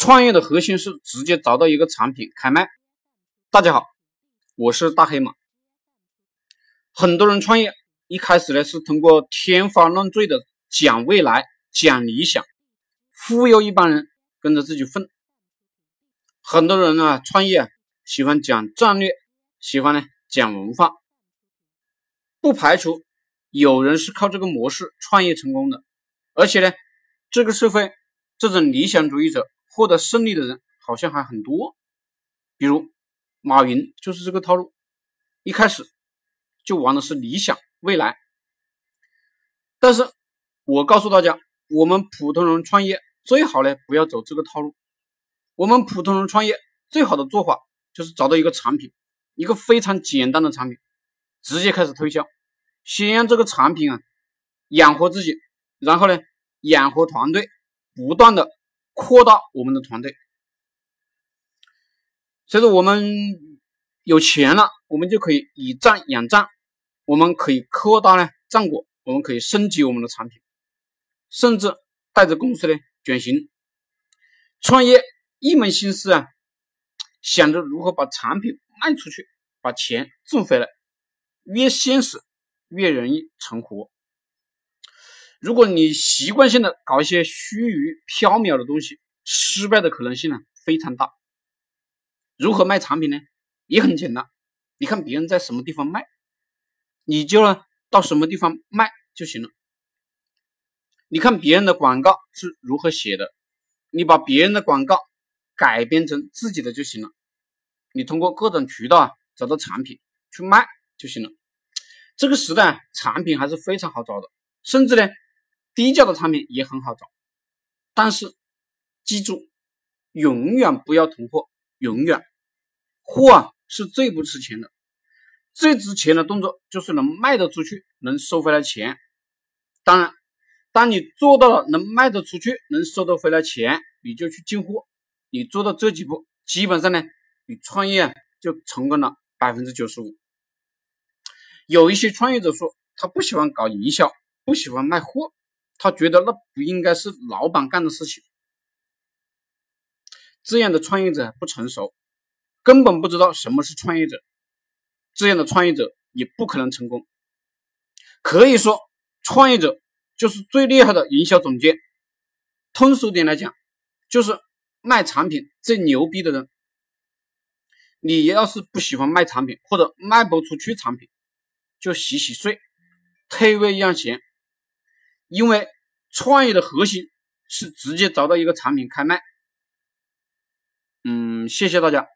创业的核心是直接找到一个产品开卖。大家好，我是大黑马。很多人创业一开始呢是通过天花乱坠的讲未来、讲理想，忽悠一帮人跟着自己混。很多人呢创业喜欢讲战略，喜欢呢讲文化，不排除有人是靠这个模式创业成功的，而且呢，这个社会这种理想主义者。获得胜利的人好像还很多，比如马云就是这个套路，一开始就玩的是理想未来。但是我告诉大家，我们普通人创业最好呢不要走这个套路。我们普通人创业最好的做法就是找到一个产品，一个非常简单的产品，直接开始推销，先让这个产品啊养活自己，然后呢养活团队，不断的。扩大我们的团队，所以说我们有钱了，我们就可以以战养战，我们可以扩大呢战果，我们可以升级我们的产品，甚至带着公司呢转型创业，一门心思啊，想着如何把产品卖出去，把钱挣回来，越现实越容易成活。如果你习惯性的搞一些虚无缥缈的东西，失败的可能性呢非常大。如何卖产品呢？也很简单，你看别人在什么地方卖，你就呢到什么地方卖就行了。你看别人的广告是如何写的，你把别人的广告改编成自己的就行了。你通过各种渠道啊找到产品去卖就行了。这个时代产品还是非常好找的，甚至呢。低价的产品也很好找，但是记住，永远不要囤货，永远货啊是最不值钱的，最值钱的动作就是能卖得出去，能收回来钱。当然，当你做到了能卖得出去，能收得回来钱，你就去进货。你做到这几步，基本上呢，你创业就成功了百分之九十五。有一些创业者说，他不喜欢搞营销，不喜欢卖货。他觉得那不应该是老板干的事情，这样的创业者不成熟，根本不知道什么是创业者，这样的创业者也不可能成功。可以说，创业者就是最厉害的营销总监。通俗点来讲，就是卖产品最牛逼的人。你要是不喜欢卖产品或者卖不出去产品，就洗洗睡，退位让贤。因为创业的核心是直接找到一个产品开卖。嗯，谢谢大家。